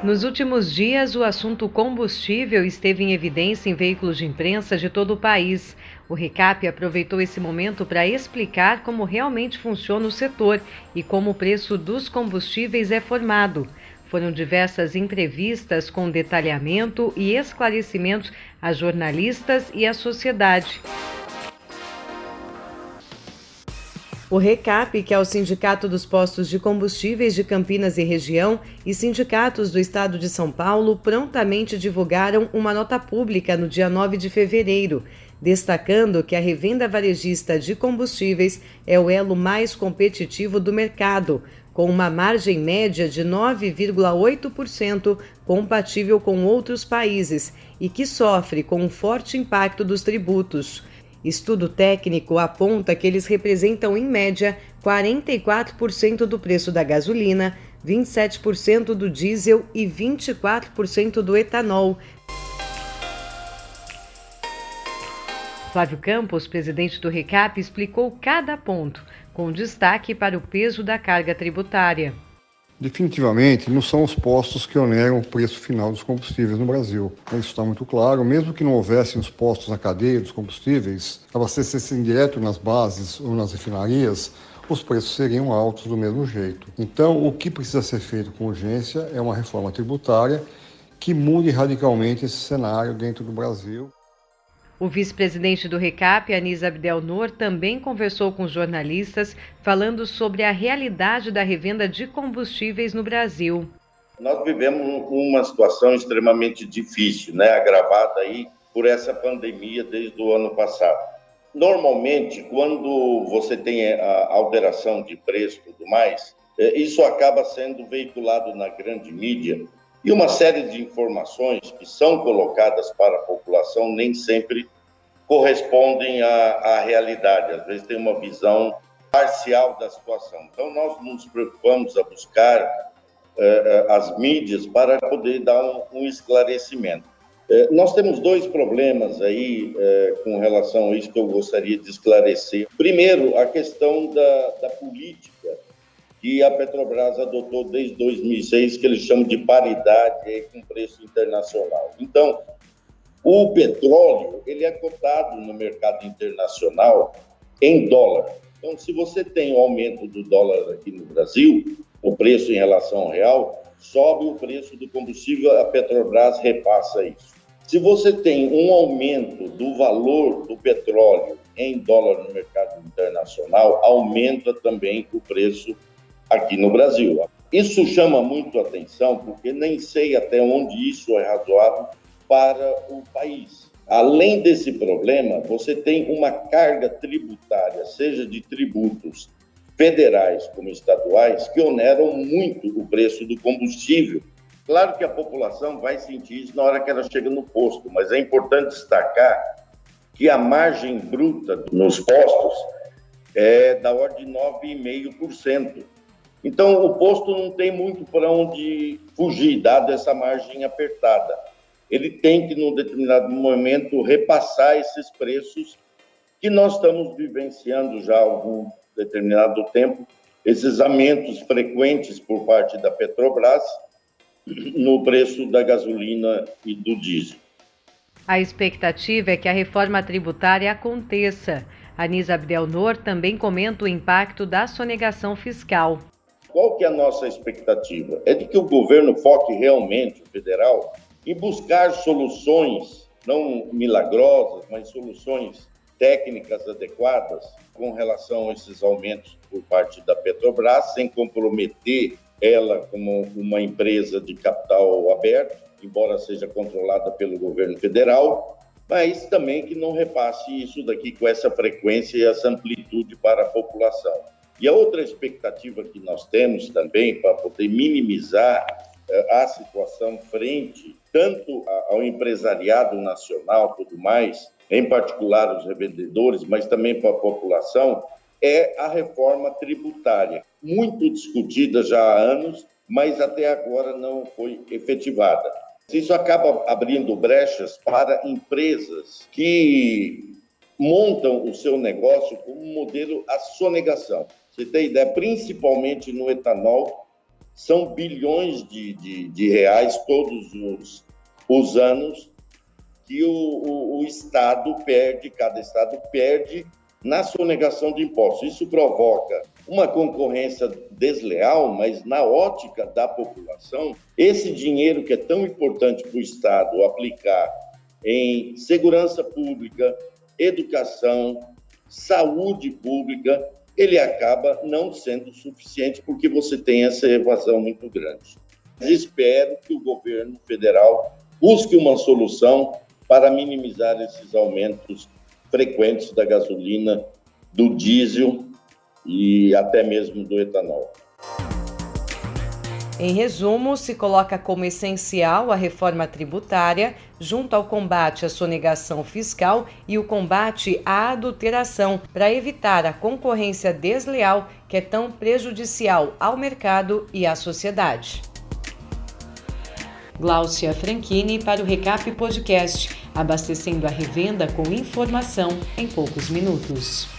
Nos últimos dias, o assunto combustível esteve em evidência em veículos de imprensa de todo o país. O RECAP aproveitou esse momento para explicar como realmente funciona o setor e como o preço dos combustíveis é formado. Foram diversas entrevistas com detalhamento e esclarecimentos a jornalistas e à sociedade. O RECAP, que é o Sindicato dos Postos de Combustíveis de Campinas e Região, e sindicatos do Estado de São Paulo prontamente divulgaram uma nota pública no dia 9 de fevereiro, destacando que a revenda varejista de combustíveis é o elo mais competitivo do mercado, com uma margem média de 9,8%, compatível com outros países, e que sofre com um forte impacto dos tributos. Estudo técnico aponta que eles representam, em média, 44% do preço da gasolina, 27% do diesel e 24% do etanol. Flávio Campos, presidente do RECAP, explicou cada ponto, com destaque para o peso da carga tributária. Definitivamente, não são os postos que oneram o preço final dos combustíveis no Brasil. Isso está muito claro. Mesmo que não houvessem os postos na cadeia dos combustíveis, abastecessem direto nas bases ou nas refinarias, os preços seriam altos do mesmo jeito. Então, o que precisa ser feito com urgência é uma reforma tributária que mude radicalmente esse cenário dentro do Brasil. O vice-presidente do RECAP, Anisa Abdelnor, também conversou com jornalistas falando sobre a realidade da revenda de combustíveis no Brasil. Nós vivemos uma situação extremamente difícil, né, agravada aí por essa pandemia desde o ano passado. Normalmente, quando você tem a alteração de preço e tudo mais, é, isso acaba sendo veiculado na grande mídia e uma série de informações que são colocadas para a população nem sempre correspondem à, à realidade. Às vezes tem uma visão parcial da situação. Então, nós nos preocupamos a buscar uh, as mídias para poder dar um, um esclarecimento. Uh, nós temos dois problemas aí uh, com relação a isso que eu gostaria de esclarecer. Primeiro, a questão da, da política que a Petrobras adotou desde 2006, que eles chamam de paridade com preço internacional. Então, o petróleo ele é cotado no mercado internacional em dólar. Então, se você tem um aumento do dólar aqui no Brasil, o preço em relação ao real, sobe o preço do combustível, a Petrobras repassa isso. Se você tem um aumento do valor do petróleo em dólar no mercado internacional, aumenta também o preço aqui no Brasil. Isso chama muito atenção, porque nem sei até onde isso é razoável para o país. Além desse problema, você tem uma carga tributária, seja de tributos federais como estaduais, que oneram muito o preço do combustível. Claro que a população vai sentir isso na hora que ela chega no posto, mas é importante destacar que a margem bruta nos postos é da ordem de 9,5%. Então, o posto não tem muito para onde fugir, dado essa margem apertada. Ele tem que, num determinado momento, repassar esses preços que nós estamos vivenciando já há algum determinado tempo, esses aumentos frequentes por parte da Petrobras no preço da gasolina e do diesel. A expectativa é que a reforma tributária aconteça. Anisa Abdelnor também comenta o impacto da sonegação fiscal. Qual que é a nossa expectativa? É de que o governo foque realmente, o federal, em buscar soluções, não milagrosas, mas soluções técnicas adequadas com relação a esses aumentos por parte da Petrobras, sem comprometer ela como uma empresa de capital aberto, embora seja controlada pelo governo federal, mas também que não repasse isso daqui com essa frequência e essa amplitude para a população. E a outra expectativa que nós temos também para poder minimizar eh, a situação frente tanto ao empresariado nacional, tudo mais, em particular os revendedores, mas também para a população, é a reforma tributária, muito discutida já há anos, mas até agora não foi efetivada. Isso acaba abrindo brechas para empresas que montam o seu negócio como um modelo a sonegação. Você tem ideia, principalmente no etanol, são bilhões de, de, de reais todos os, os anos que o, o, o, Estado perde, cada Estado perde na sonegação de impostos. Isso provoca uma concorrência desleal, mas na ótica da população, esse dinheiro que é tão importante para o Estado aplicar em segurança pública, educação, saúde pública, ele acaba não sendo suficiente porque você tem essa evasão muito grande. Espero que o governo federal busque uma solução para minimizar esses aumentos frequentes da gasolina, do diesel e até mesmo do etanol. Em resumo, se coloca como essencial a reforma tributária, junto ao combate à sonegação fiscal e o combate à adulteração, para evitar a concorrência desleal que é tão prejudicial ao mercado e à sociedade. Gláucia Franchini para o Recap Podcast, abastecendo a revenda com informação em poucos minutos.